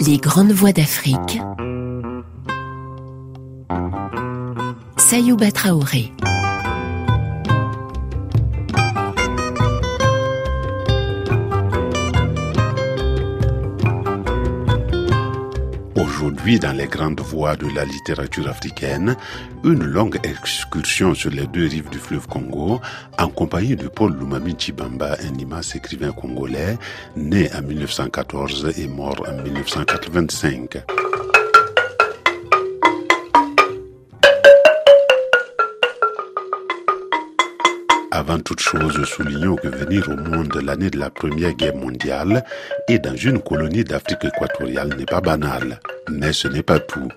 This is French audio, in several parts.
Les grandes voix d'Afrique. Sayouba Traoré. Dans les grandes voies de la littérature africaine, une longue excursion sur les deux rives du fleuve Congo, en compagnie de Paul Lumami Chibamba, un immense écrivain congolais, né en 1914 et mort en 1985. Avant toute chose, soulignons que venir au monde l'année de la Première Guerre mondiale et dans une colonie d'Afrique équatoriale n'est pas banal. Mais ce n'est pas tout.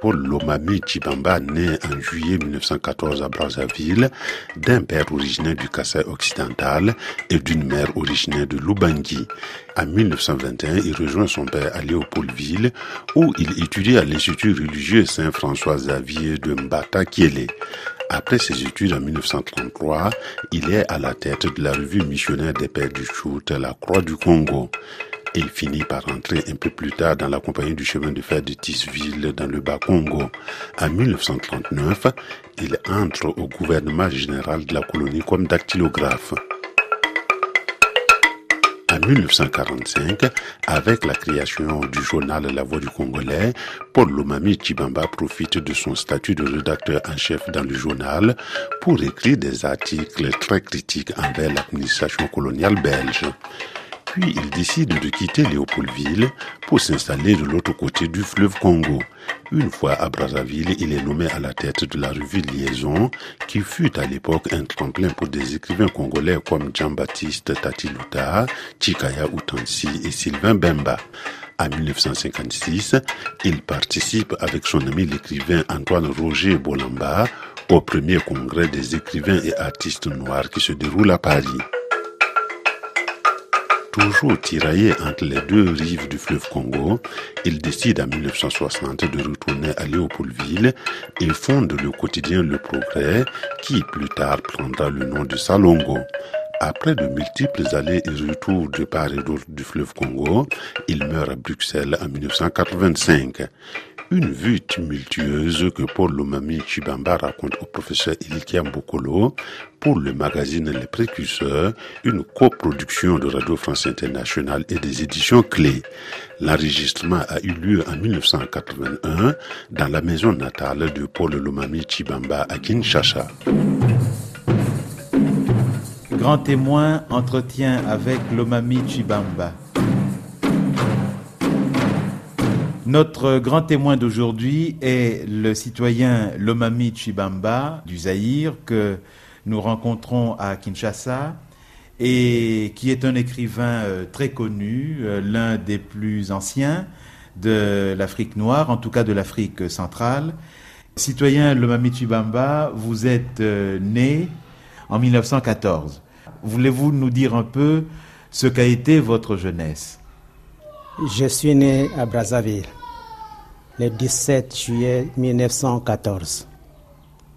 Paul Lomami Chibamba, né en juillet 1914 à Brazzaville, d'un père originaire du Kassai occidental et d'une mère originaire de Lubangui. En 1921, il rejoint son père à Léopoldville, où il étudie à l'Institut religieux Saint-François Xavier de Mbata Kiele. Après ses études en 1933, il est à la tête de la revue missionnaire des Pères du Choute, la Croix du Congo. Il finit par entrer un peu plus tard dans la compagnie du chemin de fer de Tisville dans le Bas-Congo. En 1939, il entre au gouvernement général de la colonie comme dactylographe. En 1945, avec la création du journal La Voix du Congolais, Paul Lomami Chibamba profite de son statut de rédacteur en chef dans le journal pour écrire des articles très critiques envers l'administration coloniale belge. Puis il décide de quitter Léopoldville pour s'installer de l'autre côté du fleuve Congo. Une fois à Brazzaville, il est nommé à la tête de la revue Liaison, qui fut à l'époque un tremplin pour des écrivains congolais comme Jean-Baptiste Tatiluta, Chikaya Utansi et Sylvain Bemba. En 1956, il participe avec son ami l'écrivain Antoine Roger Bolamba au premier congrès des écrivains et artistes noirs qui se déroule à Paris. Toujours tiraillé entre les deux rives du fleuve Congo, il décide en 1960 de retourner à Léopoldville et fonde le quotidien Le Progrès qui plus tard prendra le nom de Salongo. Après de multiples allées et retours de part et d'autre du fleuve Congo, il meurt à Bruxelles en 1985. Une vue tumultueuse que Paul Lomami Chibamba raconte au professeur Ilikia Mbokolo pour le magazine Les Précurseurs, une coproduction de Radio France Internationale et des éditions Clés. L'enregistrement a eu lieu en 1981 dans la maison natale de Paul Lomami Chibamba à Kinshasa. Grand témoin entretien avec Lomami Chibamba. Notre grand témoin d'aujourd'hui est le citoyen Lomami Chibamba du Zaïre que nous rencontrons à Kinshasa et qui est un écrivain euh, très connu, euh, l'un des plus anciens de l'Afrique noire, en tout cas de l'Afrique centrale. Citoyen Lomami Chibamba, vous êtes euh, né en 1914. Voulez-vous nous dire un peu ce qu'a été votre jeunesse? Je suis né à Brazzaville le 17 juillet 1914.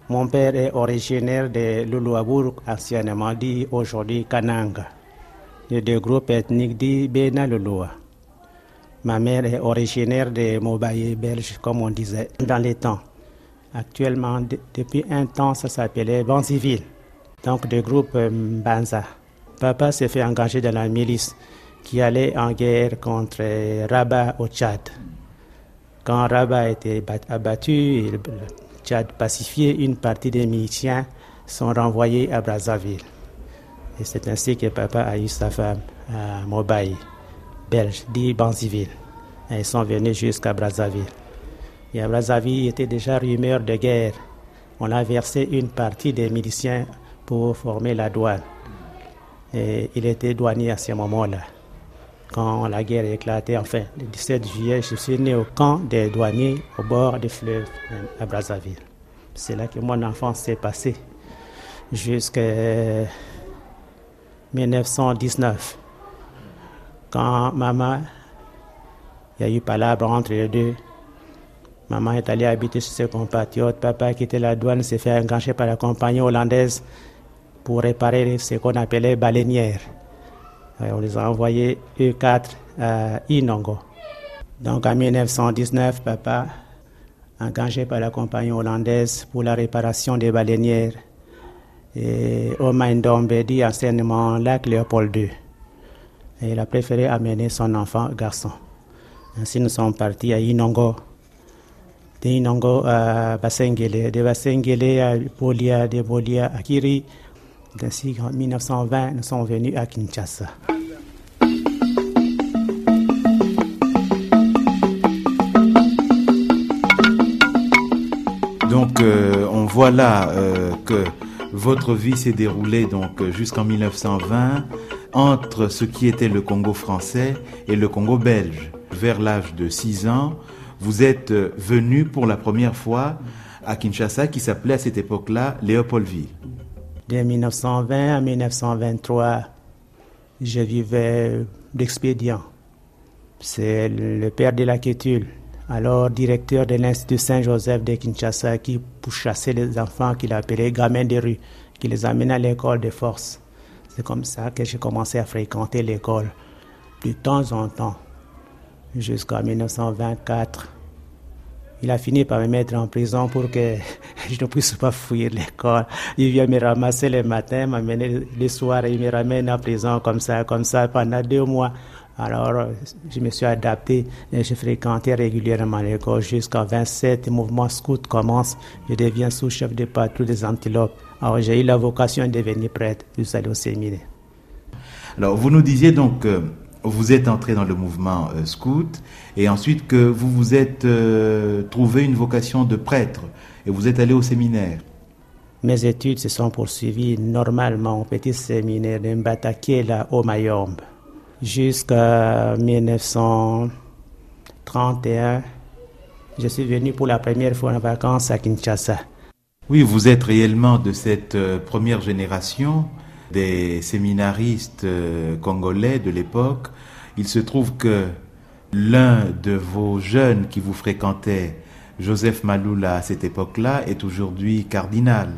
Mon père est originaire de Luluabourg, anciennement dit aujourd'hui Kananga, de deux groupes dit Bena. Ma mère est originaire de Mobaye belge, comme on disait dans les temps. Actuellement, depuis un temps, ça s'appelait Banziville, donc de groupe Banza. Papa s'est fait engager dans la milice qui allait en guerre contre Rabat au Tchad. Quand Rabat a été abattu, le Tchad pacifié, une partie des miliciens sont renvoyés à Brazzaville. Et c'est ainsi que papa a eu sa femme à Mobaye, belge, dit Banziville. Ils sont venus jusqu'à Brazzaville. Et à Brazzaville, il était déjà rumeur de guerre. On a versé une partie des miliciens pour former la douane. Et il était douanier à ce moment-là quand la guerre a éclaté, enfin, le 17 juillet, je suis né au camp des douaniers au bord du fleuve à Brazzaville. C'est là que mon enfance s'est passée jusqu'à 1919. Quand maman, il y a eu palabre entre les deux. Maman est allée habiter chez ses compatriotes. Papa a quitté la douane, s'est fait engager par la compagnie hollandaise pour réparer ce qu'on appelait baleinière on les a envoyés E4 à Inongo. Donc en 1919, papa, engagé par la compagnie hollandaise pour la réparation des baleinières, et au Maindombe dit enseignement lac Léopold II. Il a préféré amener son enfant garçon. Ainsi, nous sommes partis à Inongo, de Inongo à Basengele, de Basengele à Bolia, de Bolia à Kiri. Ainsi, en 1920, nous sommes venus à Kinshasa. Donc, euh, on voit là euh, que votre vie s'est déroulée donc jusqu'en 1920 entre ce qui était le Congo français et le Congo belge. Vers l'âge de 6 ans, vous êtes venu pour la première fois à Kinshasa qui s'appelait à cette époque-là Léopoldville. De 1920 à 1923, je vivais d'expédient. C'est le père de la Quétule, alors directeur de l'Institut Saint-Joseph de Kinshasa, qui chasser les enfants qu'il appelait gamins de rue, qui les amenait à l'école de force. C'est comme ça que j'ai commencé à fréquenter l'école de temps en temps, jusqu'en 1924. Il a fini par me mettre en prison pour que je ne puisse pas fuir l'école. Il vient me ramasser le matin, m'amener le soir et il me ramène en prison comme ça, comme ça pendant deux mois. Alors, je me suis adapté et je fréquentais régulièrement l'école jusqu'en 27. Le mouvement scout commence. Je deviens sous-chef de patrouille des antilopes. Alors, j'ai eu la vocation de devenir prêtre, puis aller au séminaire. Alors, vous nous disiez donc que vous êtes entré dans le mouvement euh, scout et ensuite que vous vous êtes euh, trouvé une vocation de prêtre et vous êtes allé au séminaire. Mes études se sont poursuivies normalement au petit séminaire de Mbatakela au Mayombe jusqu'à 1931. Je suis venu pour la première fois en vacances à Kinshasa. Oui, vous êtes réellement de cette euh, première génération des séminaristes congolais de l'époque. Il se trouve que l'un de vos jeunes qui vous fréquentait, Joseph Maloula, à cette époque-là, est aujourd'hui cardinal.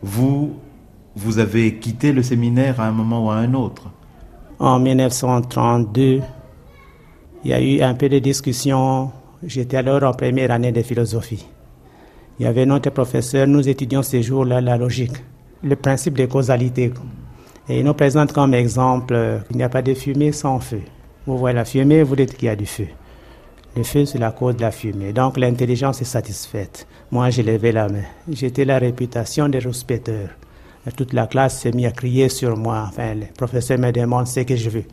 Vous, vous avez quitté le séminaire à un moment ou à un autre? En 1932, il y a eu un peu de discussion. J'étais alors en première année de philosophie. Il y avait notre professeur, nous étudions ces jours-là la logique, le principe de causalité. Et il nous présente comme exemple qu'il n'y a pas de fumée sans feu. Vous voyez la fumée, vous dites qu'il y a du feu. Le feu, c'est la cause de la fumée. Donc l'intelligence est satisfaite. Moi, j'ai levé la main. J'étais la réputation des rouspéteurs. Toute la classe s'est mise à crier sur moi. Enfin, le professeur me demande ce que je veux.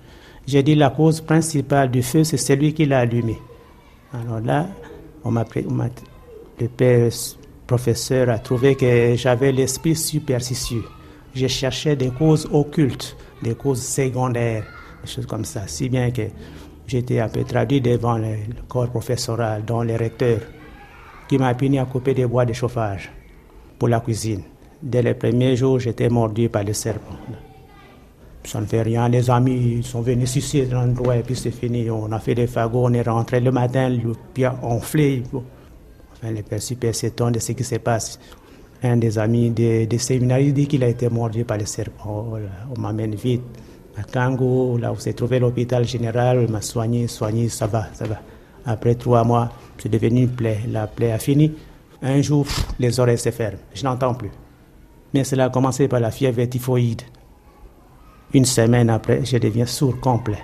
J'ai dit la cause principale du feu, c'est celui qui l'a allumé. Alors là, on m'a, le père professeur a trouvé que j'avais l'esprit superstitieux. Je cherchais des causes occultes, des causes secondaires, choses comme ça. Si bien que j'étais un peu traduit devant le, corps professoral, dont le recteur, qui m'a puni à couper des bois de chauffage pour la cuisine. Dès les premiers jours, j'étais mordu par le serpent. Ça ne fait rien. Les amis sont venus ici dans l'endroit et puis c'est fini. On a fait des fagots, on est rentré le matin, le pied enflé. Enfin, le père super s'étonne de ce qui se passe. Un des amis des, des séminaires dit qu'il a été mordu par le serpent. On m'amène vite à Kango, là où s'est trouvé l'hôpital général. M'a soigné, soigné, ça va, ça va. Après trois mois, c'est devenu une plaie. La plaie a fini. Un jour, les oreilles se ferment. Je n'entends plus mais cela a commencé par la fièvre typhoïde. Une semaine après, je deviens sourd complet.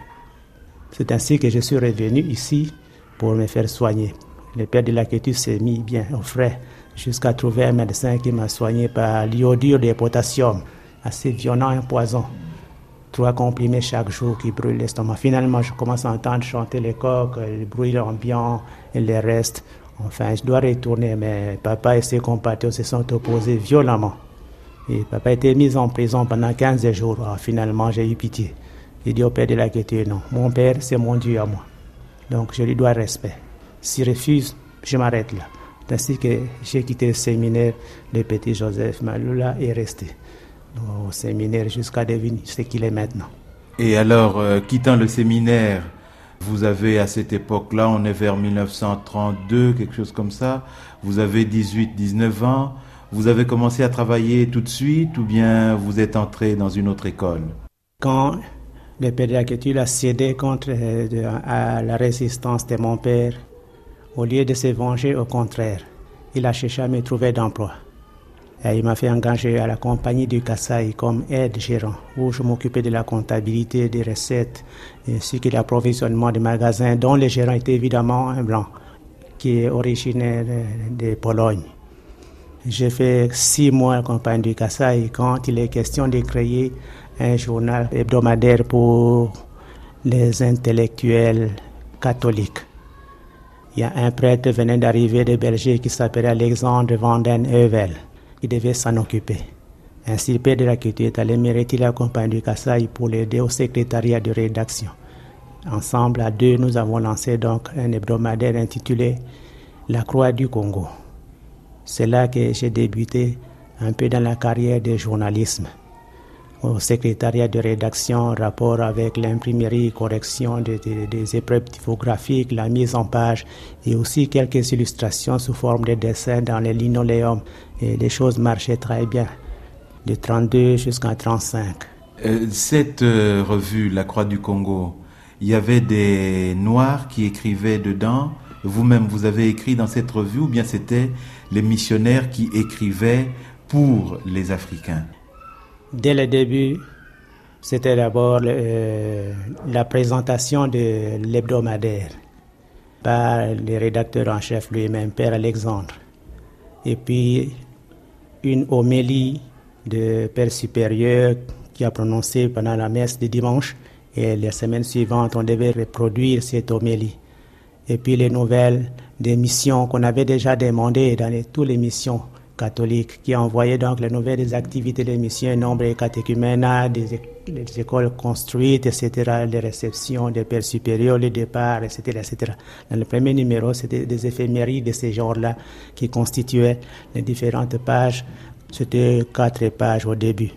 C'est ainsi que je suis revenu ici pour me faire soigner. Le père de la quiétude s'est mis bien au frais jusqu'à trouver un médecin qui m'a soigné par l'iodure de potassium, assez violent un poison. Trois comprimés chaque jour qui brûlent l'estomac. Finalement, je commence à entendre chanter les coqs, le bruit ambiant et le reste. Enfin, je dois retourner, mais papa et ses compatriotes se sont opposés violemment. Et papa a été mis en prison pendant 15 jours. Ah, finalement, j'ai eu pitié. J'ai dit au père de la question, non, mon père, c'est mon Dieu à moi. Donc, je lui dois respect. S'il refuse, je m'arrête là. Ainsi que j'ai quitté le séminaire, le petit Joseph Malula est resté au séminaire jusqu'à devenir ce qu'il est maintenant. Et alors, euh, quittant le séminaire, vous avez à cette époque-là, on est vers 1932, quelque chose comme ça, vous avez 18, 19 ans, vous avez commencé à travailler tout de suite ou bien vous êtes entré dans une autre école? Quand Le père la a cédé contre euh, à la résistance de mon père. Au lieu de se venger, au contraire, il a cherché à me trouver d'emploi. Et il m'a fait engager à la compagnie du Kassai comme aide-gérant, où je m'occupais de la comptabilité des recettes, ainsi que l'approvisionnement des magasins, dont le gérant était évidemment un blanc, qui est originaire de Pologne. J'ai fait six mois à la compagnie du Kassai quand il est question de créer un journal hebdomadaire pour les intellectuels catholiques. Il y a un prêtre venant d'arriver de Belgique qui s'appelait Alexandre Van den Heuvel il devait s'en occuper. Ainsi, le père de la culture est allé mériter la compagnie du Kassai pour l'aider au secrétariat de rédaction. Ensemble, à deux, nous avons lancé donc un hebdomadaire intitulé La Croix du Congo. C'est là que j'ai débuté un peu dans la carrière de journalisme au secrétariat de rédaction, rapport avec l'imprimerie, correction des, épreuves typographiques, la mise en page et aussi quelques illustrations sous forme de dessins dans les linoléums. Et les choses marchaient très bien, de 32 jusqu'à 35. Euh, cette euh, revue, La Croix du Congo, il y avait des Noirs qui écrivaient dedans. Vous-même, vous avez écrit dans cette revue ou bien c'était les missionnaires qui écrivaient pour les Africains? Dès le début, c'était d'abord euh, la présentation de l'hebdomadaire par le rédacteur en chef lui-même, Père Alexandre. Et puis une homélie de Père supérieur qui a prononcé pendant la messe de dimanche. Et les semaines suivantes, on devait reproduire cette homélie. Et puis les nouvelles des missions qu'on avait déjà demandées dans toutes les missions catholique qui envoyait donc les nouvelles activités des missions, nombre de catéchumènes, des, écoles construites, etc., les réceptions des pères supérieurs, les départs, etc., etc. Dans le premier numéro, c'était des éphémérides de ce genre-là qui constituaient les différentes pages. C'était quatre pages au début.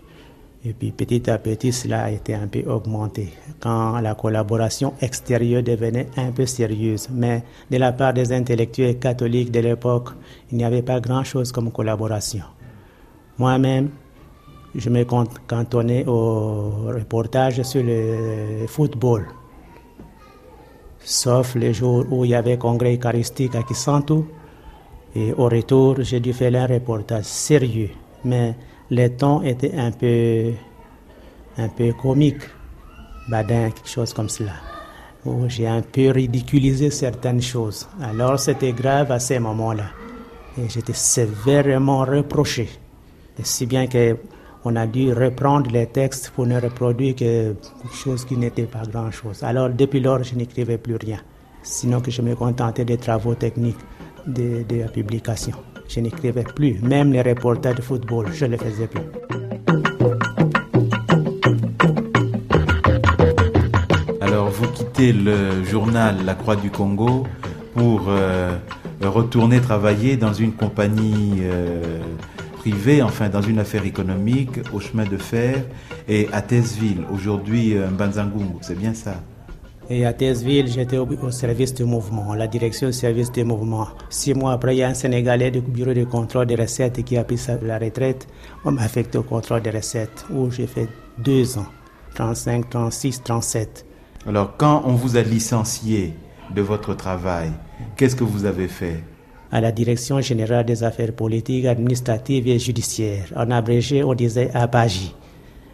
Et puis petit à petit, cela a été un peu augmenté quand la collaboration extérieure devenait un peu sérieuse. Mais de la part des intellectuels catholiques de l'époque, il n'y avait pas grand-chose comme collaboration. Moi-même, je me cantonnais au reportage sur le football. Sauf les jours où il y avait congrès eucharistique à Kisantu. Et au retour, j'ai dû faire un reportage sérieux. Mais les temps étaient un peu, un peu comiques, badin, quelque chose comme cela. Où j'ai un peu ridiculisé certaines choses. Alors c'était grave à ces moments-là. J'étais sévèrement reproché. Si bien que on a dû reprendre les textes pour ne reproduire que quelque chose qui n'était pas grand-chose. Alors depuis lors, je n'écrivais plus rien. Sinon que je me contentais des travaux techniques de la publication je n'écrivais plus. Même les reportages de football, je ne les faisais plus. Alors, vous quittez le journal La Croix du Congo pour euh, retourner travailler dans une compagnie euh, privée, enfin dans une affaire économique, au chemin de fer et à Thèseville, aujourd'hui euh, Mbanzangungu, c'est bien ça? Et à Thèseville, j'étais au, service du mouvement, la direction du service du mouvement. Six mois après, il y a un Sénégalais du bureau de contrôle des recettes qui a pris la retraite. On m'a affecté au contrôle des recettes où j'ai fait deux ans, 35, 36, 37. Alors, quand on vous a licencié de votre travail, qu'est-ce que vous avez fait? À la Direction générale des affaires politiques, administratives et judiciaires. En abrégé, on disait ABAJI.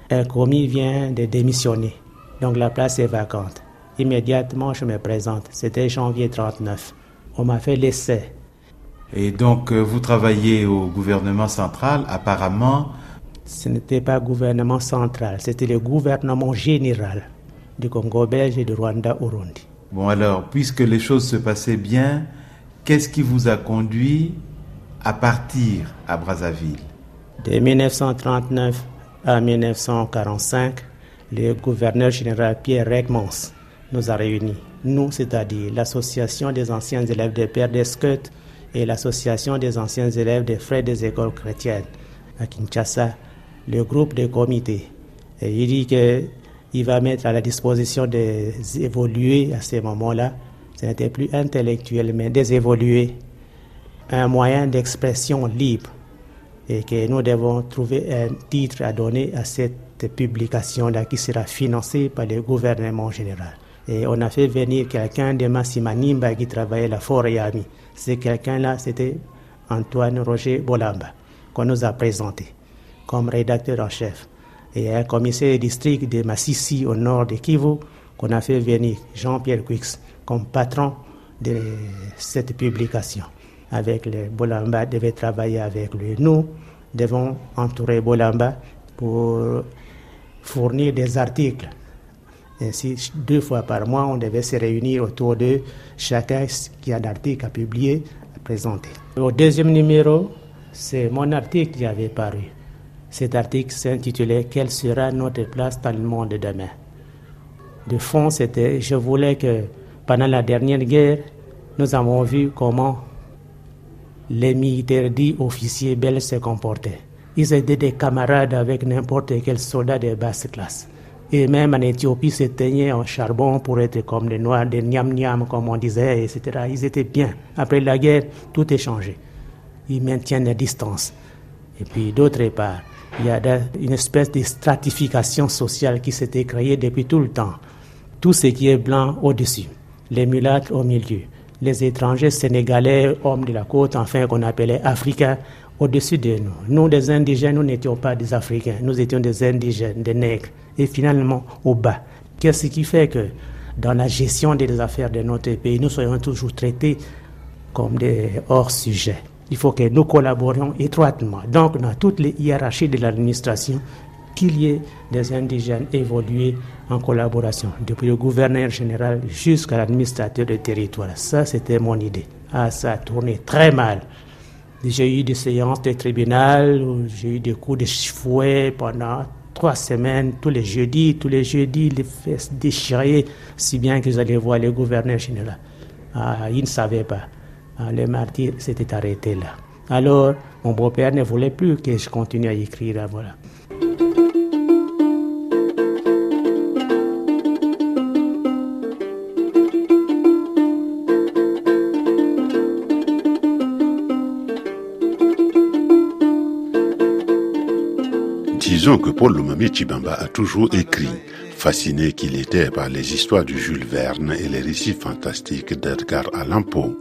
Un commis vient de démissionner, donc la place est vacante. Immédiatement, je me présente. C'était janvier 39. On m'a fait l'essai. Et donc, euh, vous travaillez au gouvernement central, apparemment Ce n'était pas le gouvernement central, c'était le gouvernement général du Congo belge et du Rwanda Urundi. Bon alors, puisque les choses se passaient bien, qu'est-ce qui vous a conduit à partir à Brazzaville? De 1939 à 1945, le gouverneur général Pierre Regmans nous a réunis. Nous, c'est-à-dire l'Association des anciens élèves des Pères d'Esquet et l'Association des anciens élèves des Frères des écoles chrétiennes à Kinshasa, le groupe de comités. Et il dit qu'il va mettre à la disposition des évolués à ce moment-là, ce n'était plus intellectuel, mais des évolués, un moyen d'expression libre et que nous devons trouver un titre à donner à cette publication-là qui sera financée par le gouvernement général. Et on a fait venir quelqu'un de Massimanimba qui travaillait la Forêt Ami. C'est quelqu'un-là, c'était Antoine Roger Bolamba, qu'on nous a présenté comme rédacteur en chef. Et un commissaire district de Massissi au nord de Kivu qu'on a fait venir, Jean-Pierre Quix, comme patron de cette publication. Avec le Bolamba, devait travailler avec lui. Nous devons entourer Bolamba pour fournir des articles. Ainsi, deux fois par mois, on devait se réunir autour de chacun qui a d'articles à publier, à présenter. Au deuxième numéro, c'est mon article qui avait paru. Cet article s'intitulait Quelle sera notre place dans le monde de demain? De fond, c'était je voulais que pendant la dernière guerre, nous avons vu comment les militaires dits officiers belges se comportaient. Ils étaient des camarades avec n'importe quel soldat de basse classe. Et même en Éthiopie, se teignaient en charbon pour être comme des noirs, des niam-niam, comme on disait, etc. Ils étaient bien. Après la guerre, tout est changé. Ils maintiennent la distance. Et puis, d'autre part, il y a une espèce de stratification sociale qui s'était créée depuis tout le temps. Tout ce qui est blanc au-dessus, les mulâtres au milieu, les étrangers sénégalais, hommes de la côte, enfin qu'on appelait africains, au-dessus de nous. Nous, des indigènes, nous n'étions pas des Africains, nous étions des indigènes, des nègres, et finalement au bas. Qu'est-ce qui fait que dans la gestion des affaires de notre pays, nous soyons toujours traités comme des hors-sujets? Il faut que nous collaborions étroitement. Donc, dans toutes les hiérarchies de l'administration, qu'il y ait des indigènes évoluer en collaboration, depuis le gouverneur général jusqu'à l'administrateur de territoire. Ça, c'était mon idée. Ah, ça a tourné très mal. J'ai eu des séances de tribunal, j'ai eu des coups de fouet pendant trois semaines, tous les jeudis, tous les jeudis, les fesses déchirées, si bien que j'allais voir le gouverneur général. Ah, il ne savait pas. Ah, le martyr s'était arrêté là. Alors, mon beau-père ne voulait plus que je continue à écrire. Voilà. Disons que Paul Lomami Chibamba a toujours écrit, fasciné qu'il était par les histoires de Jules Verne et les récits fantastiques d'Edgar Allan Poe.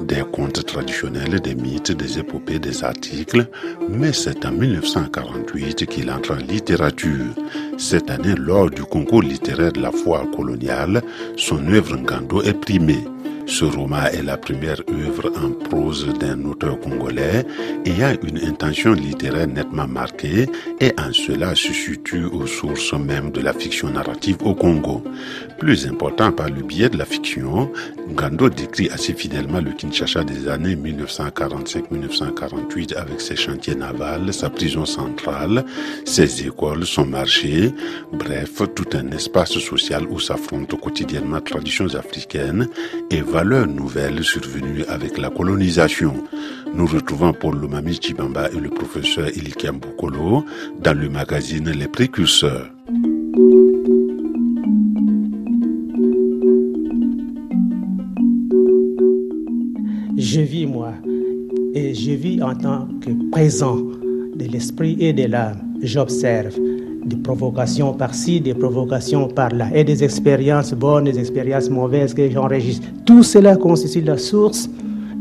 Des contes traditionnels, des mythes, des épopées, des articles, mais c'est en 1948 qu'il entre en littérature. Cette année, lors du concours littéraire de la foire coloniale, son œuvre Ngando est primée. Ce roman est la première œuvre en prose d'un auteur congolais ayant une intention littéraire nettement marquée et en cela se situe aux sources même de la fiction narrative au Congo. Plus important par le biais de la fiction, Ngando décrit assez fidèlement le Kinshasa des années 1945-1948 avec ses chantiers navals, sa prison centrale, ses écoles, son marché, bref, tout un espace social où s'affrontent quotidiennement traditions africaines et valeurs nouvelles survenues avec la colonisation. Nous retrouvons Paul Lomami Chibamba et le professeur Ilikiam Bokolo dans le magazine Les Précurseurs. Je vis moi, et je vis en tant que présent de l'esprit et de l'âme. J'observe des provocations par-ci, des provocations par-là, et des expériences bonnes, des expériences mauvaises que j'enregistre. Tout cela constitue la source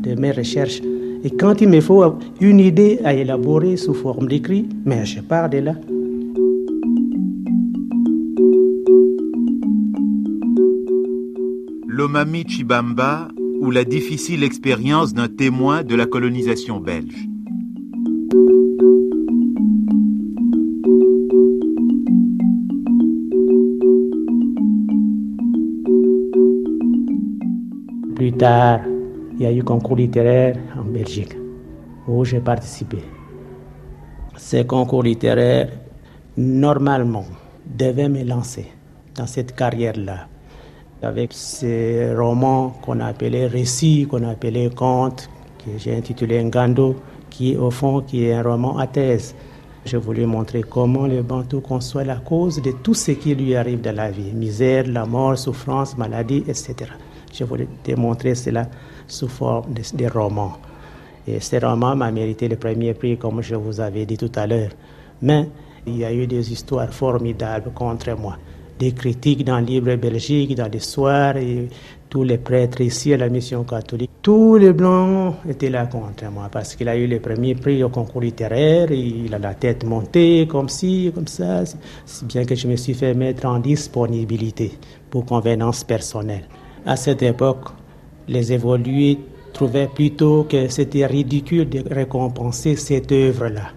de mes recherches. Et quand il me faut une idée à élaborer sous forme d'écrit, mais je pars de là. L'Omami Chibamba ou la difficile expérience d'un témoin de la colonisation belge. Il y a eu concours littéraire en Belgique où j'ai participé. Ces concours littéraires, normalement, devaient me lancer dans cette carrière-là. Avec ces romans qu'on appelait récits, qu'on appelait contes, que j'ai intitulé Ngando, qui au fond qui est un roman à thèse. Je voulais montrer comment le Bantou conçoit la cause de tout ce qui lui arrive dans la vie, misère, la mort, souffrance, maladie, etc. Je voulais démontrer cela sous forme de, romans. Et ce roman m'a mérité le premier prix, comme je vous avais dit tout à l'heure. Mais Il y a eu des histoires formidables contre moi. Des critiques dans Libre Belgique, dans les soirs, et tous les prêtres ici à la mission catholique. Tous les blancs étaient là contre moi parce qu'il a eu le premier prix au concours littéraire. il a la tête montée comme ci, comme ça. Si bien que je me suis fait mettre en disponibilité pour convenance personnelle. À cette époque, les évolués trouvaient plutôt que c'était ridicule de récompenser cette œuvre-là.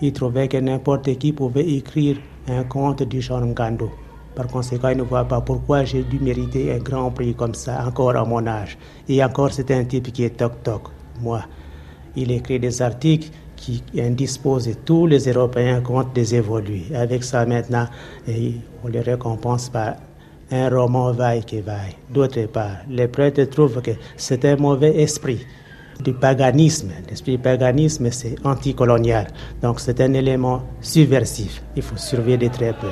Ils trouvaient que n'importe qui pouvait écrire un conte du genre Ngando. Par conséquent, ils ne voient pas pourquoi j'ai dû mériter un grand prix comme ça, encore à mon âge. Et encore, c'est un type qui est toc-toc. Moi, il écrit des articles qui indisposent tous les Européens contre des évolués. Avec ça, maintenant, on les récompense par un roman vaille qui vaille. D'autre part, les prêtres trouvent que c'est un mauvais esprit du paganisme. L'esprit du paganisme, c'est anticolonial. Donc, c'est un élément subversif. Il faut surveiller de très près.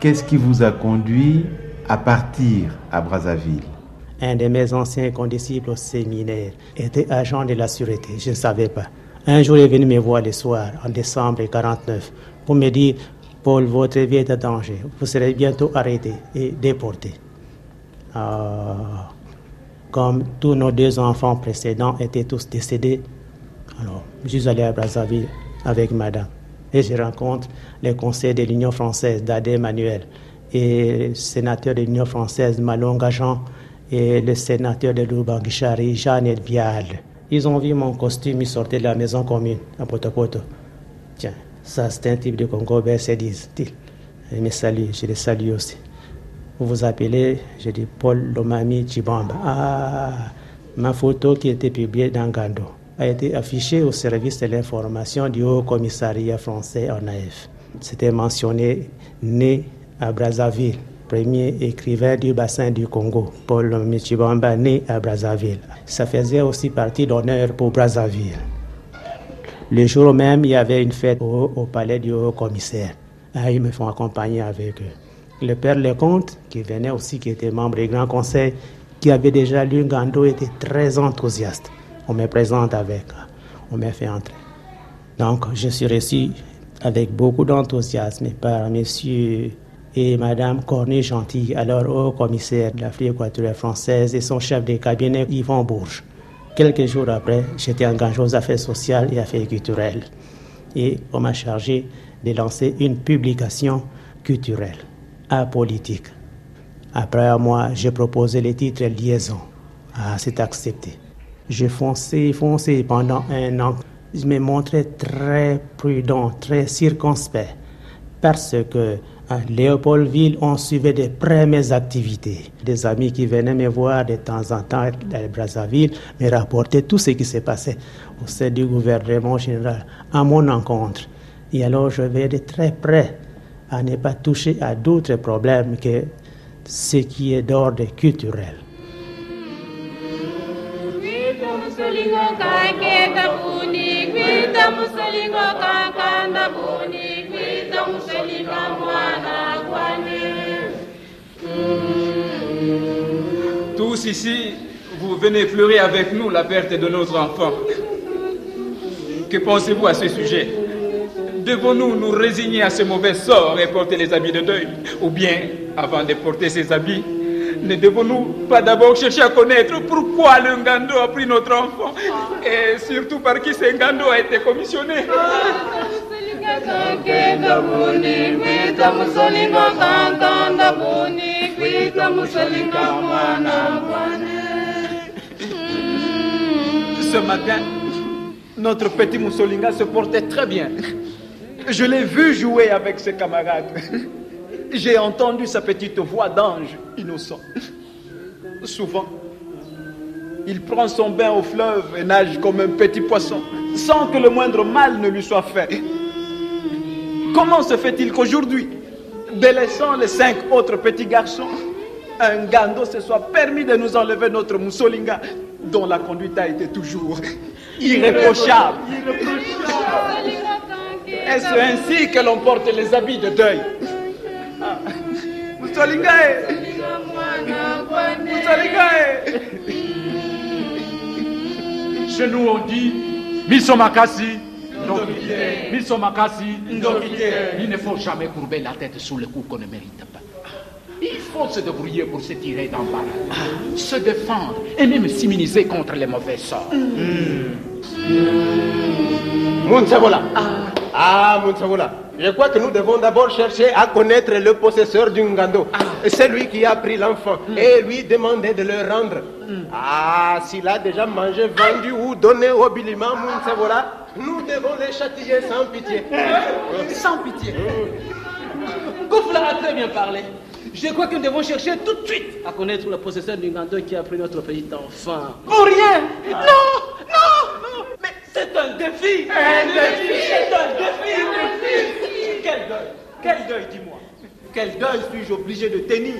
Qu'est-ce qui vous a conduit à partir à Brazzaville Un de mes anciens condisciples au séminaire était agent de la sûreté, je ne savais pas. Un jour, il est venu me voir le soir, en décembre 1949, pour me dire Paul, votre vie est en danger. Vous serez bientôt arrêté et déporté. Ah, comme tous nos deux enfants précédents étaient tous décédés, alors je suis allé à Brazzaville avec madame. Et je rencontre le conseil de l'Union française d'Adé Manuel et sénateur de l'Union française Malonga Jean et le sénateur de Loubanguichari Jean Elvial. Ils ont vu mon costume, ils sortaient de la maison commune à Potopoto. Tiens, ça, c'est un type de Congo BC, disent-ils. Il me salue, je les salue aussi. Vous vous appelez, je dis Paul Lomami Chibamba. Ah, ma photo qui était publiée dans Gando a été affichée au service de l'information du Haut Commissariat français en AF. C'était mentionné né à Brazzaville, premier écrivain du bassin du Congo, Paul Michibamba, né à Brazzaville. Ça faisait aussi partie d'honneur pour Brazzaville. Le jour même, il y avait une fête au, palais du haut commissaire. Ah, ils me font accompagner avec eux. Le père Lecomte, qui venait aussi, qui était membre du Grand Conseil, qui avait déjà lu Gando, était très enthousiaste. On me présente avec, on m'a fait entrer. Donc, je suis reçu avec beaucoup d'enthousiasme par monsieur et madame Cornet Gentil, alors haut commissaire de l'Afrique équatoriale française, et son chef de cabinet, Yvon Bourges. Quelques jours après, j'étais engagé aux affaires sociales et affaires culturelles. Et on m'a chargé de lancer une publication culturelle, apolitique. Après un mois, j'ai proposé le titre Liaison. Ah, c'est accepté. J'ai foncé, foncé pendant un an. Je me montrais très prudent, très circonspect, parce que à Léopoldville, on suivait de près mes activités. Des amis qui venaient me voir de temps en temps à Brazzaville me rapportaient tout ce qui s'est passé au sein du gouvernement général à mon encontre. Et alors je vais de très près à ne pas toucher à d'autres problèmes que ce qui est d'ordre culturel. Tous ici, vous venez pleurer avec nous la perte de notre enfant. Que pensez-vous à ce sujet? Devons-nous nous résigner à ce mauvais sort et porter les habits de deuil? Ou bien, avant de porter ces habits, ne devons-nous pas d'abord chercher à connaître pourquoi le Ngando a pris notre enfant? Et surtout par qui ce Ngando a été commissionné? Ce matin, notre petit Moussolinga se portait très bien. Je l'ai vu jouer avec ses camarades. J'ai entendu sa petite voix d'ange innocent. Souvent, il prend son bain au fleuve et nage comme un petit poisson, sans que le moindre mal ne lui soit fait. Comment se fait-il qu'aujourd'hui, délaissant les cinq autres petits garçons, un gando se soit permis de nous enlever notre moussolinga, dont la conduite a été toujours irréprochable Est-ce ainsi que l'on porte les habits de deuil? Musolingae. Musolingae. Chez nous, on dit Misomakasi. Misomakasi. Il ne faut jamais courber la tête sous le coup qu'on ne mérite pas. Il faut se débrouiller pour se tirer d'embarras, se défendre et même s'immuniser contre les mauvais sorts. Mounsabola. Ah, Mounsabola. Je crois que nous devons d'abord chercher à connaître le possesseur du Ngando. C'est lui qui a pris l'enfant et lui demander de le rendre. Ah, s'il a déjà mangé, vendu ou donné au biliment, Mounsabola, nous devons les châtier sans pitié. Sans pitié. Goufla a très bien parlé. Je crois que nous devons chercher tout de suite à connaître le possesseur du Ngando qui a pris notre petit enfant. Pour rien. Non Non Non. Mais c'est un défi. Un défi. C'est un défi. Quel deuil. Quel deuil, dis-moi. Quel deuil suis-je obligé de tenir?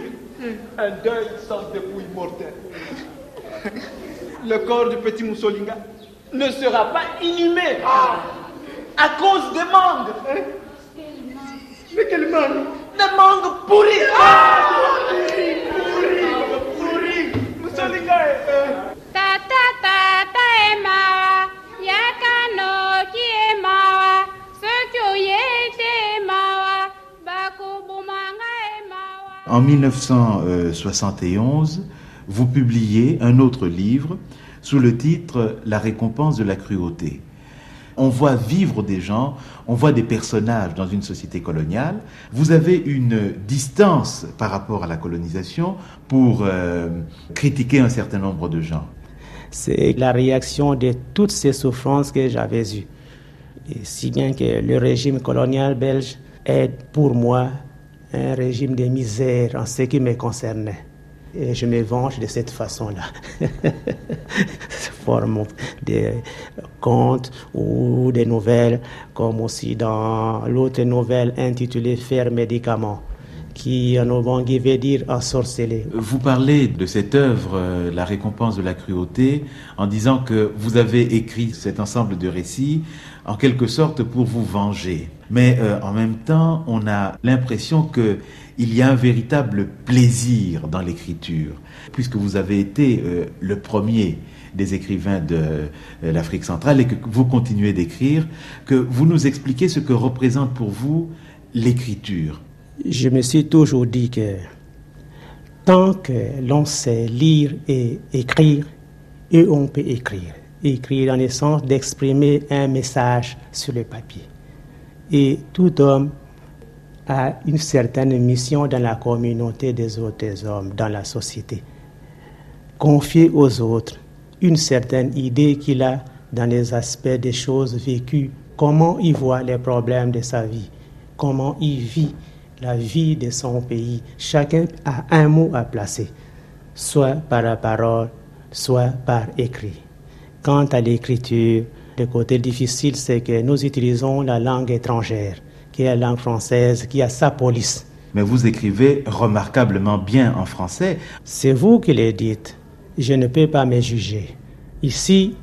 Un deuil sans dépouille mortelle. Le corps du petit Moussolinga ne sera pas inhumé. À cause des mangues. Mais quelle mangue Des mangues pourries. Ah Pourries Pourries Pourries. Moussolinga Tata tata e mawa, yakano ki e mawa, sokyo ye te mawa, bakubumanga e mawa. En 1971, vous publiez un autre livre sous le titre La récompense de la cruauté. On voit vivre des gens, on voit des personnages dans une société coloniale. Vous avez une distance par rapport à la colonisation pour euh, critiquer un certain nombre de gens. C'est la réaction de toutes ces souffrances que j'avais eues. Si bien que le régime colonial belge est pour moi un régime de misère en ce qui me concernait. Et je me venge de cette façon-là. Forme des contes ou des nouvelles, comme aussi dans l'autre nouvelle intitulée Faire médicaments, qui en veut dire ensorceler. Vous parlez de cette œuvre, euh, La récompense de la cruauté, en disant que vous avez écrit cet ensemble de récits en quelque sorte pour vous venger. Mais euh, en même temps, on a l'impression que il y a un véritable plaisir dans l'écriture, puisque vous avez été euh, le premier des écrivains de l'Afrique centrale et que vous continuez d'écrire, que vous nous expliquez ce que représente pour vous l'écriture. Je me suis toujours dit que tant que l'on sait lire et écrire, et on peut écrire. Écrire dans le sens d'exprimer un message sur le papier. Et tout homme a une certaine mission dans la communauté des autres hommes, dans la société. Confier aux autres une certaine idée qu'il a dans les aspects des choses vécues, comment il voit les problèmes de sa vie, comment il vit la vie de son pays. Chacun a un mot à placer, soit par la parole, soit par écrit. Quant à l'écriture, le côté difficile, c'est que nous utilisons la langue étrangère, qui est la langue française, qui a sa police. Mais vous écrivez remarquablement bien en français. C'est vous qui le dites. Je ne peux pas me juger. Ici,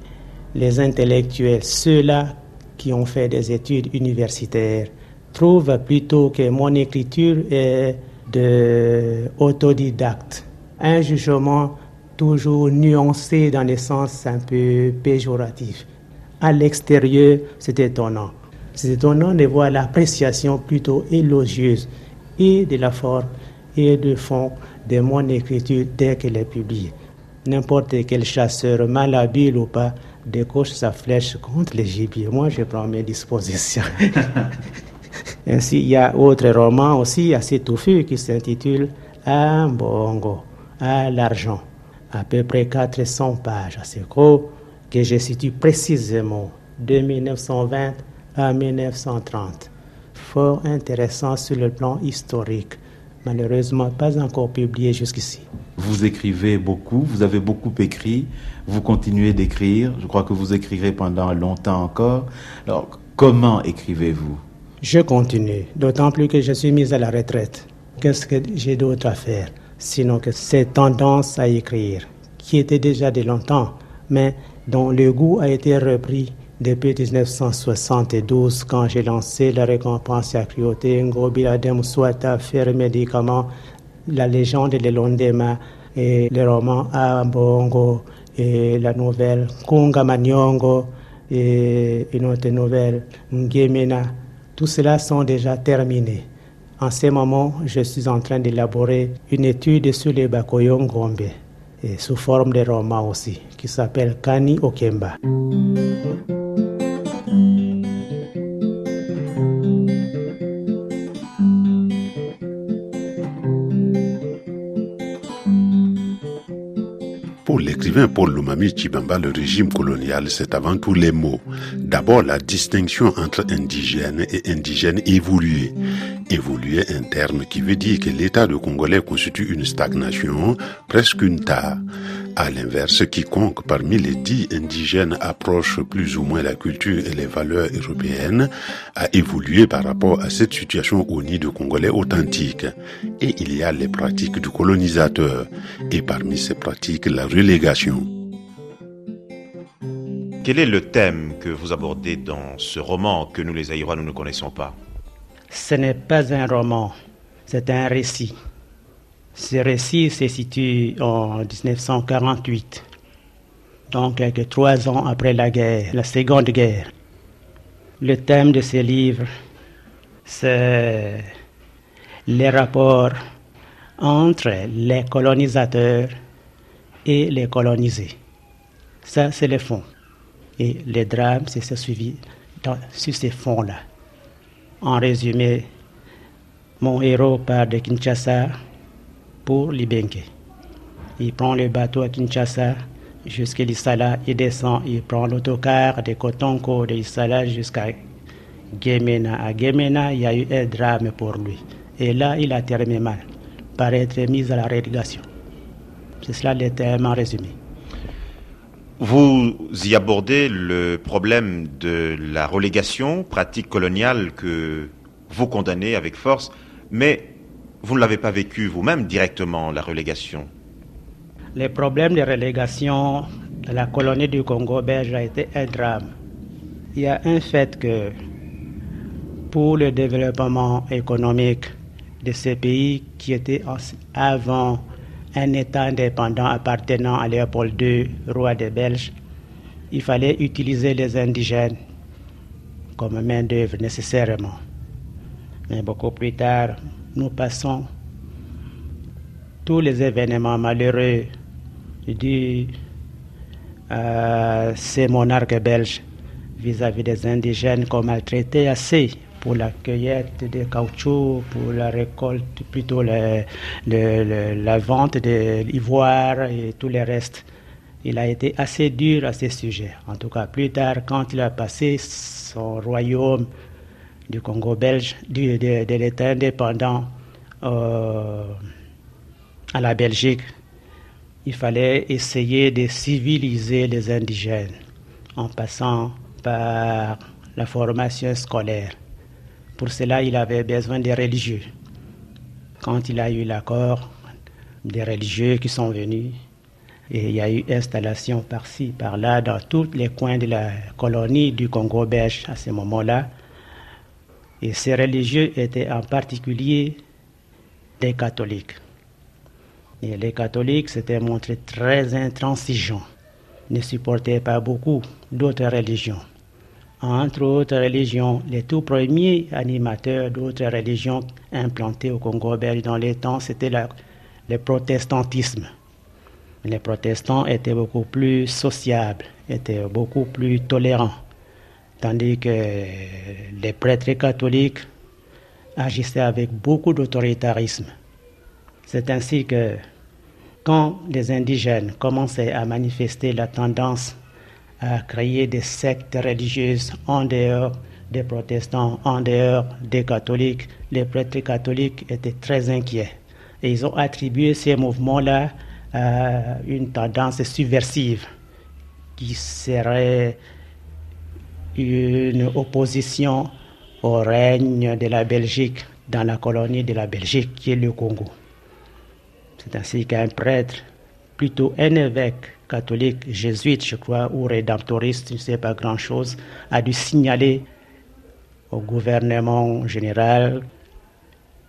les intellectuels, ceux-là qui ont fait des études universitaires, trouvent plutôt que mon écriture est autodidacte. Un jugement toujours nuancé dans le sens un peu péjoratif. À l'extérieur, c'est étonnant. C'est étonnant de voir l'appréciation plutôt élogieuse et de la forme et de fond de mon écriture dès qu'elle est publiée. N'importe quel chasseur, malhabile ou pas, décoche sa flèche contre les gibiers. Moi, je prends mes dispositions. Ainsi, il y a autre roman aussi assez touffu qui s'intitule Un bongo, à l'argent, à peu près 400 pages, assez gros, que je situe précisément de 1920 à 1930. Fort intéressant sur le plan historique, malheureusement pas encore publié jusqu'ici. Vous écrivez beaucoup, vous avez beaucoup écrit, vous continuez d'écrire, je crois que vous écrirez pendant longtemps encore. Alors, comment écrivez-vous? Je continue, d'autant plus que je suis mise à la retraite. Qu'est-ce que j'ai d'autre à faire Sinon que cette tendance à écrire, qui était déjà de longtemps, mais dont le goût a été repris depuis 1972, quand j'ai lancé la récompense à Crioté, Ngobiladem Swata, Faire Médicaments, la légende de Londema et le roman Ambongo et la nouvelle Kunga Manyongo et une autre nouvelle Ngemena. Tout cela sont déjà terminés. En ce moment, je suis en train d'élaborer une étude sur les Bakoyong Gombe, et sous forme de roman aussi, qui s'appelle Kani Okemba. Paul Chibamba, le régime colonial, c'est avant tout les mots. D'abord, la distinction entre indigène et indigène évolué. Évolué, un terme qui veut dire que l'État de Congolais constitue une stagnation, presque une tare. À l'inverse, quiconque parmi les dix indigènes approche plus ou moins la culture et les valeurs européennes a évolué par rapport à cette situation au nid de Congolais authentiques. Et il y a les pratiques du colonisateur. Et parmi ces pratiques, la relégation. Quel est le thème que vous abordez dans ce roman que nous les Aïrois nous ne connaissons pas? Ce n'est pas un roman, c'est un récit. Ce récit se situe en 1948, donc quelques trois ans après la guerre, la Seconde Guerre. Le thème de ce livre, c'est les rapports entre les colonisateurs et les colonisés. Ça, c'est le fond. Et les drames, c'est ce suivi sur ces fonds-là. En résumé, mon héros part de Kinshasa pour Libenke. Il prend le bateau à Kinshasa jusqu'à l'Issala, il descend, il prend l'autocar de Kotonko de l'Issala jusqu'à Gemena. À Gemena, il y a eu un drame pour lui. Et là, il a terminé mal, par être mis à la relégation. C'est cela le thème en résumé. Vous y abordez le problème de la relégation, pratique coloniale que vous condamnez avec force, mais vous ne l'avez pas vécu vous-même directement, la relégation. Le problème de relégation de la colonie du Congo belge a été un drame. Il y a un fait que pour le développement économique de ces pays qui étaient avant un État indépendant appartenant à Léopold II, roi des Belges, il fallait utiliser les indigènes comme main-d'œuvre nécessairement. Mais beaucoup plus tard, nous passons tous les événements malheureux du euh, ces monarques belges vis-à-vis des indigènes qu'on maltraitait assez pour la cueillette de caoutchouc, pour la récolte, plutôt la vente de l'ivoire et tout le reste. Il a été assez dur à ce sujet. En tout cas, plus tard, quand il a passé son royaume du Congo belge, du, de, l'État indépendant euh, à la Belgique, il fallait essayer de civiliser les indigènes en passant par la formation scolaire. Pour cela, il avait besoin des religieux. Quand il a eu l'accord des religieux qui sont venus, et il y a eu installation par-ci, par-là, dans tous les coins de la colonie du Congo belge à ce moment-là. Et ces religieux étaient en particulier des catholiques. Et les catholiques s'étaient montrés très intransigeants, ne supportaient pas beaucoup d'autres religions. Entre autres religions, les tout premiers animateurs d'autres religions implantées au Congo belge dans les temps, c'était le protestantisme. Les protestants étaient beaucoup plus sociables, étaient beaucoup plus tolérants, tandis que les prêtres catholiques agissaient avec beaucoup d'autoritarisme. C'est ainsi que quand les indigènes commençaient à manifester la tendance à créer des sectes religieuses en dehors des protestants, en dehors des catholiques, les prêtres catholiques étaient très inquiets. Et ils ont attribué ces mouvements-là à une tendance subversive qui serait une opposition au règne de la Belgique dans la colonie de la Belgique qui est le Congo. C'est ainsi qu'un prêtre plutôt un évêque catholique, jésuite, je crois, ou rédemptoriste, je ne sais pas grand-chose, a dû signaler au gouvernement général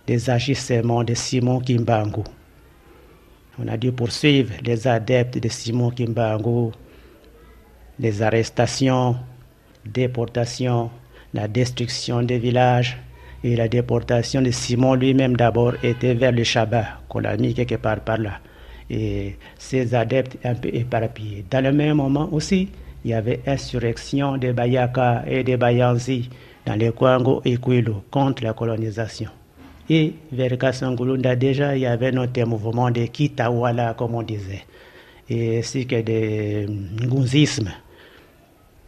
des agissements de Simon Kimbangu. On a dû poursuivre les adeptes de Simon Kimbangu, les arrestations, déportations, la destruction des villages et la déportation de Simon lui-même d'abord était vers le Shabbat, qu'on a mis quelque part par là. Et ses adeptes un peu éparpillés. Dans le même moment aussi, il y avait insurrection des Bayaka et des Bayanzi dans les Kwango et Kwilu contre la colonisation. Et vers Kassangulunda, déjà, il y avait notre mouvement de Kitawala, comme on disait, et ainsi que des Ngunzisme,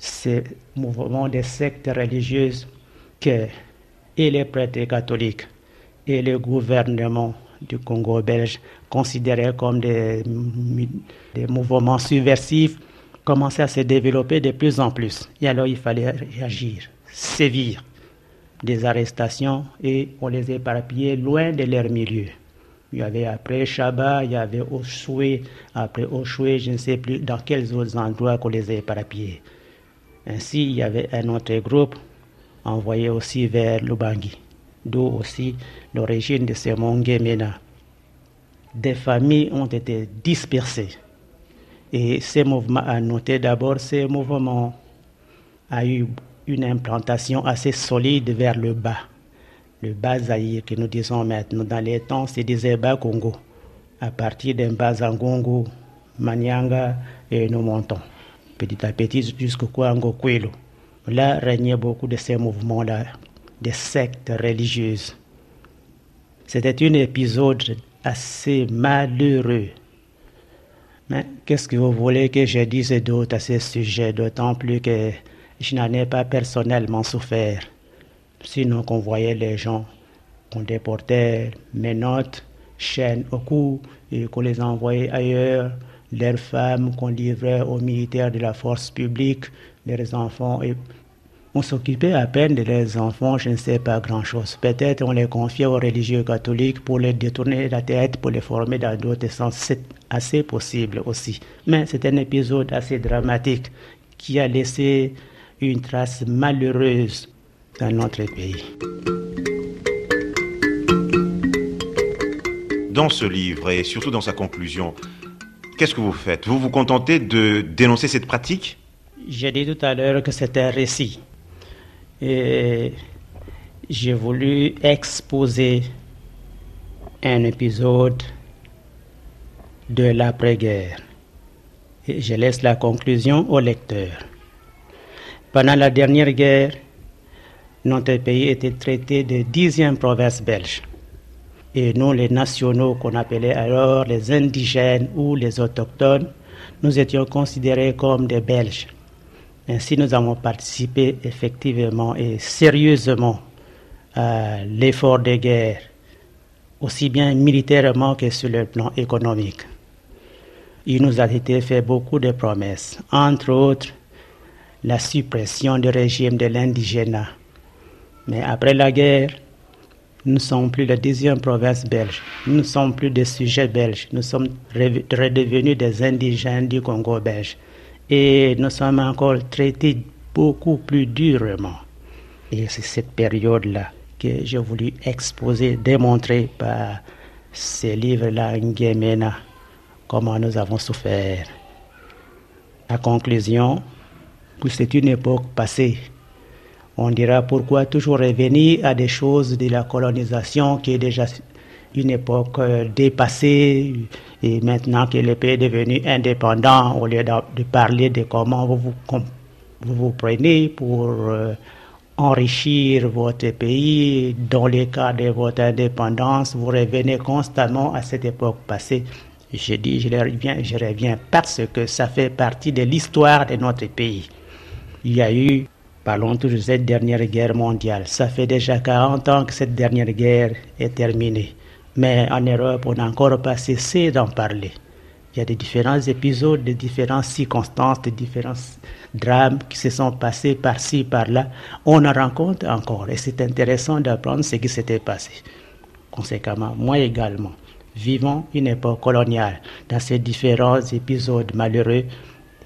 ces mouvements de sectes religieuses que et les prêtres catholiques et le gouvernement du Congo belge considéraient comme des, des mouvements subversifs commençaient à se développer de plus en plus. Et alors il fallait réagir, sévir des arrestations et on les éparpillait loin de leur milieu. Il y avait après Chabat, il y avait Oshoué, après Oshoué, je ne sais plus dans quels autres endroits qu'on les a éparpillés. Ainsi, il y avait un autre groupe envoyé aussi vers Lubangui, d'où aussi l'origine de ces Mongemena. Des familles ont été dispersées. Et ces mouvements, à noter d'abord, ces mouvements a eu une implantation assez solide vers le bas. Le bas Zaïre que nous disons maintenant. Dans les temps, c'est disait bas Congo. À partir d'un bas Zangongo, Manyanga et nous montons. Petit à petit jusqu'au Kwango Kwelo. Là régnait beaucoup de ces mouvements-là, des sectes religieuses. C'était un épisode assez malheureux. Mais qu'est-ce que vous voulez que je dise d'autre à ce sujet, d'autant plus que je n'en ai pas personnellement souffert. Sinon qu'on voyait les gens, qu'on déportait mes notes, chaînes au cou, et qu'on les envoyait ailleurs, leurs femmes qu'on livrait aux militaires de la force publique, leurs enfants, et on s'occupait à peine de leurs enfants, je ne sais pas grand-chose. Peut-être on les confiait aux religieux catholiques pour les détourner la tête, pour les former dans d'autres sens. C'est assez possible aussi. Mais c'est un épisode assez dramatique qui a laissé une trace malheureuse dans notre pays. Dans ce livre et surtout dans sa conclusion, qu'est-ce que vous faites? Vous vous contentez de dénoncer cette pratique? J'ai dit tout à l'heure que c'était un récit. Et j'ai voulu exposer un épisode de l'après-guerre. Je laisse la conclusion au lecteur. Pendant la dernière guerre, notre pays était traité de dixième province belge. Et nous, les nationaux qu'on appelait alors les indigènes ou les autochtones, nous étions considérés comme des Belges. Ainsi, nous avons participé effectivement et sérieusement à l'effort de guerre, aussi bien militairement que sur le plan économique. Il nous a été fait beaucoup de promesses, entre autres la suppression du régime de l'indigénat. Mais après la guerre, nous ne sommes plus la deuxième province belge, nous ne sommes plus des sujets belges, nous sommes redevenus des indigènes du Congo belge. Et nous sommes encore traités beaucoup plus durement. Et c'est cette période-là que j'ai voulu exposer, démontrer par ces livres-là, Ngemena, comment nous avons souffert. La conclusion, c'est une époque passée. On dira pourquoi toujours revenir à des choses de la colonisation qui est déjà une époque dépassée et maintenant que le pays est devenu indépendant, au lieu de, parler de comment vous vous, vous, vous prenez pour euh, enrichir votre pays, dans le cas de votre indépendance, vous revenez constamment à cette époque passée. Je dis, je reviens, je reviens parce que ça fait partie de l'histoire de notre pays. Il y a eu, parlons toujours de cette dernière guerre mondiale. Ça fait déjà 40 ans que cette dernière guerre est terminée. Mais en Europe, on n'a encore pas cessé d'en parler. Il y a des différents épisodes, des différentes circonstances, des différents drames qui se sont passés par-ci, par-là. On en rencontre encore et c'est intéressant d'apprendre ce qui s'était passé. Conséquemment, moi également, vivons une époque coloniale. Dans ces différents épisodes malheureux,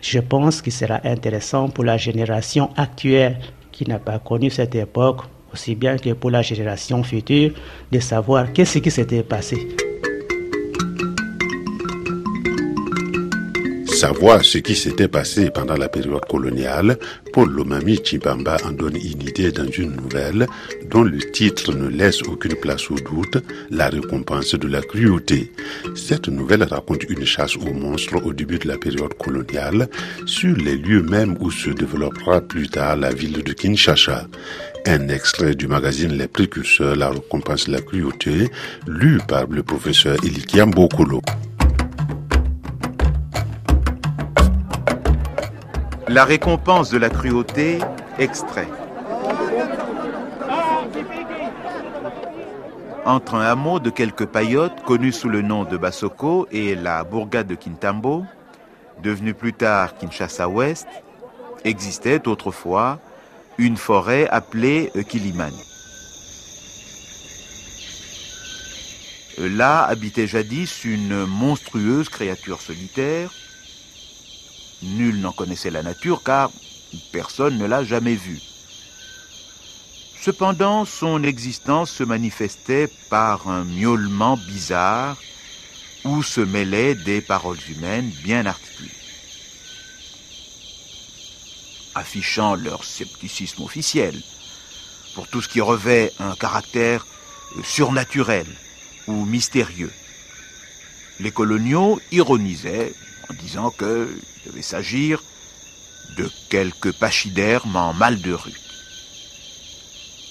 je pense qu'il sera intéressant pour la génération actuelle qui n'a pas connu cette époque, aussi bien que pour la génération future, de savoir qu'est-ce qui s'était passé. Savoir ce qui s'était passé pendant la période coloniale, Paul Lomami Chibamba en donne une idée dans une nouvelle dont le titre ne laisse aucune place au doute, La récompense de la cruauté. Cette nouvelle raconte une chasse aux monstres au début de la période coloniale sur les lieux mêmes où se développera plus tard la ville de Kinshasa. Un extrait du magazine Les Précurseurs, La récompense de la cruauté, lu par le professeur Elikiam Bokolo. La récompense de la cruauté, extrait. Entre un hameau de quelques paillotes, connu sous le nom de Basoko, et la bourgade de Kintambo, devenue plus tard Kinshasa Ouest, existait autrefois une forêt appelée Kilimani. Là habitait jadis une monstrueuse créature solitaire, Nul n'en connaissait la nature car personne ne l'a jamais vue. Cependant, son existence se manifestait par un miaulement bizarre où se mêlaient des paroles humaines bien articulées. Affichant leur scepticisme officiel pour tout ce qui revêt un caractère surnaturel ou mystérieux. Les coloniaux ironisaient en disant que devait s'agir de quelques pachydermes en mal de rue.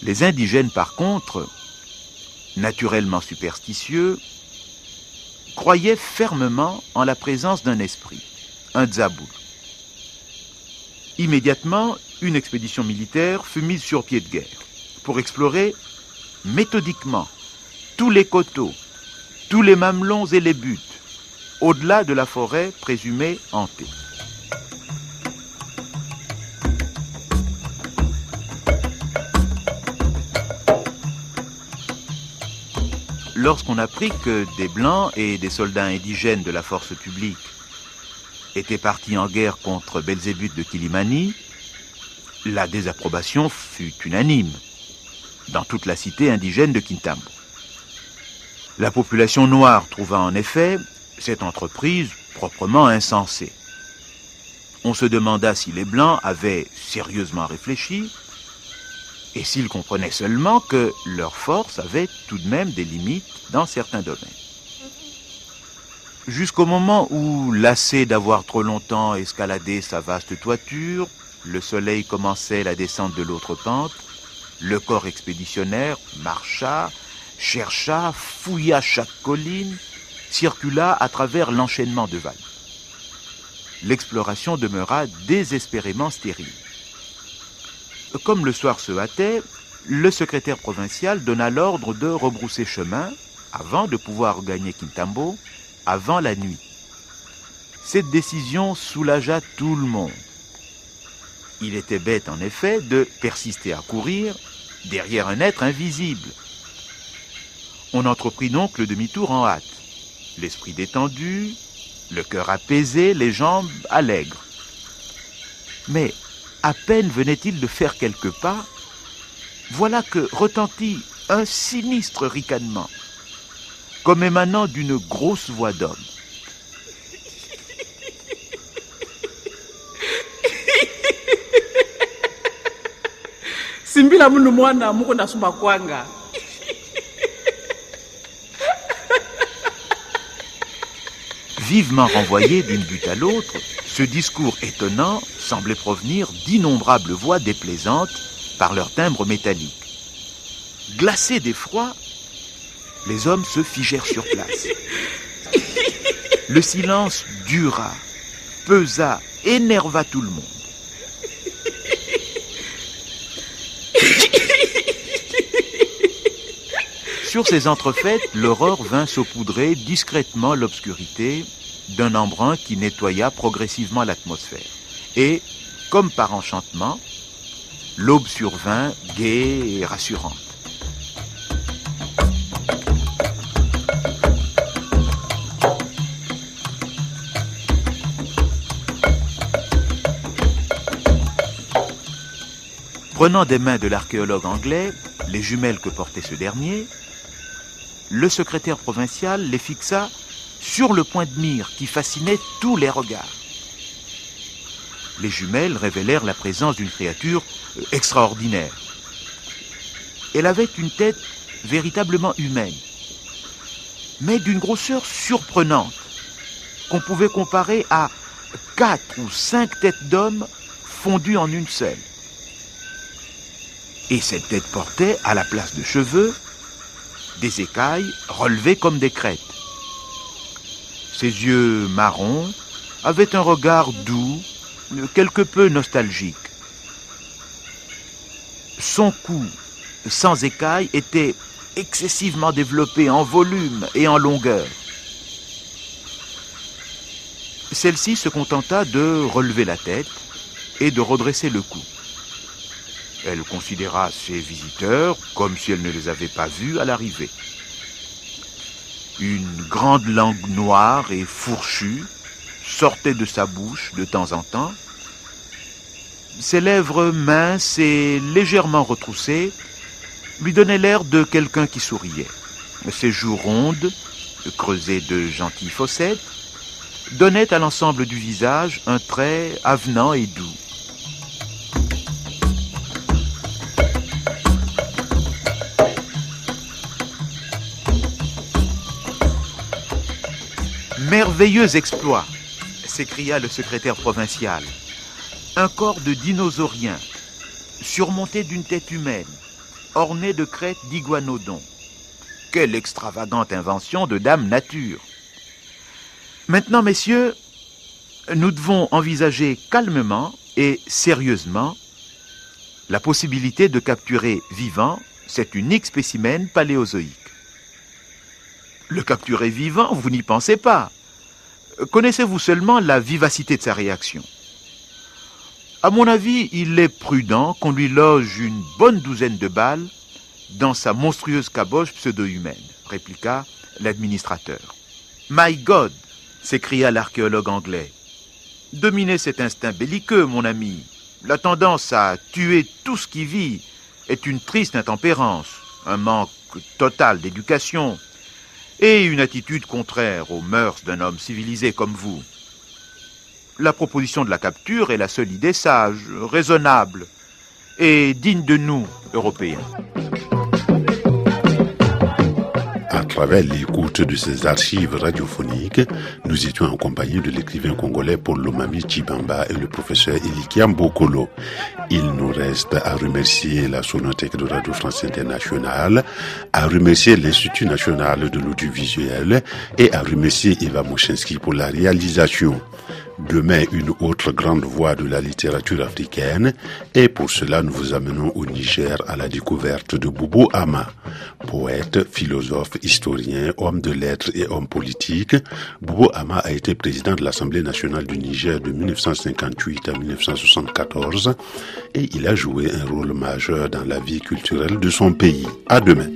Les indigènes, par contre, naturellement superstitieux, croyaient fermement en la présence d'un esprit, un Dzaboul. Immédiatement, une expédition militaire fut mise sur pied de guerre pour explorer méthodiquement tous les coteaux, tous les mamelons et les buttes, au-delà de la forêt présumée hantée. Lorsqu'on apprit que des Blancs et des soldats indigènes de la force publique étaient partis en guerre contre Belzébuth de Kilimani, la désapprobation fut unanime dans toute la cité indigène de Kintambo. La population noire trouva en effet cette entreprise proprement insensée. On se demanda si les Blancs avaient sérieusement réfléchi et s'ils comprenaient seulement que leur force avait tout de même des limites dans certains domaines. Jusqu'au moment où, lassé d'avoir trop longtemps escaladé sa vaste toiture, le soleil commençait la descente de l'autre pente, le corps expéditionnaire marcha, chercha, fouilla chaque colline, circula à travers l'enchaînement de vallées. L'exploration demeura désespérément stérile. Comme le soir se hâtait, le secrétaire provincial donna l'ordre de rebrousser chemin avant de pouvoir gagner Kintambo avant la nuit. Cette décision soulagea tout le monde. Il était bête en effet de persister à courir derrière un être invisible. On entreprit donc le demi-tour en hâte, l'esprit détendu, le cœur apaisé, les jambes allègres. Mais à peine venait-il de faire quelques pas, voilà que retentit un sinistre ricanement, comme émanant d'une grosse voix d'homme. simbila nasumba kwanga Vivement renvoyé d'une butte à l'autre, ce discours étonnant semblait provenir d'innombrables voix déplaisantes par leur timbre métallique. Glacés d'effroi, les hommes se figèrent sur place. Le silence dura, pesa, énerva tout le monde. Sur ces entrefaites, l'aurore vint saupoudrer discrètement l'obscurité d'un embrun qui nettoya progressivement l'atmosphère. Et, comme par enchantement, l'aube survint gaie et rassurante. Prenant des mains de l'archéologue anglais les jumelles que portait ce dernier, le secrétaire provincial les fixa sur le point de mire qui fascinait tous les regards. Les jumelles révélèrent la présence d'une créature euh, extraordinaire. Elle avait une tête véritablement humaine, mais d'une grosseur surprenante, qu'on pouvait comparer à quatre ou cinq têtes d'hommes fondues en une seule. Et cette tête portait, à la place de cheveux, des écailles relevées comme des crêtes. Ses yeux marrons avaient un regard doux, quelque peu nostalgique. Son cou, sans écailles, était excessivement développé en volume et en longueur. Celle-ci se contenta de relever la tête et de redresser le cou. Elle considéra ses visiteurs comme si elle ne les avait pas vus à l'arrivée. Une grande langue noire et fourchue sortait de sa bouche de temps en temps. Ses lèvres minces et légèrement retroussées lui donnaient l'air de quelqu'un qui souriait. Ses joues rondes, creusées de gentilles fossettes, donnaient à l'ensemble du visage un trait avenant et doux. Merveilleux exploit s'écria le secrétaire provincial. Un corps de dinosaurien, surmonté d'une tête humaine, orné de crêtes d'iguanodon. Quelle extravagante invention de Dame Nature. Maintenant, messieurs, nous devons envisager calmement et sérieusement la possibilité de capturer vivant cet unique spécimen paléozoïque. Le capturer vivant, vous n'y pensez pas. Connaissez-vous seulement la vivacité de sa réaction? À mon avis, il est prudent qu'on lui loge une bonne douzaine de balles dans sa monstrueuse caboche pseudo-humaine, répliqua l'administrateur. My God s'écria l'archéologue anglais. Dominez cet instinct belliqueux, mon ami. La tendance à tuer tout ce qui vit est une triste intempérance, un manque total d'éducation, et une attitude contraire aux mœurs d'un homme civilisé comme vous. La proposition de la capture est la seule idée sage, raisonnable et digne de nous, Européens. Travers l'écoute de ces archives radiophoniques, nous étions en compagnie de l'écrivain congolais Paul Lomami Chibamba et le professeur Elikiam Bokolo. Il nous reste à remercier la Sonothèque de Radio France Internationale, à remercier l'Institut national de l'audiovisuel et à remercier Eva Moshinsky pour la réalisation. Demain, une autre grande voix de la littérature africaine et pour cela nous vous amenons au Niger à la découverte de Boubou Ama. Poète, philosophe, historien, homme de lettres et homme politique, Boubou Ama a été président de l'Assemblée nationale du Niger de 1958 à 1974 et il a joué un rôle majeur dans la vie culturelle de son pays. À demain.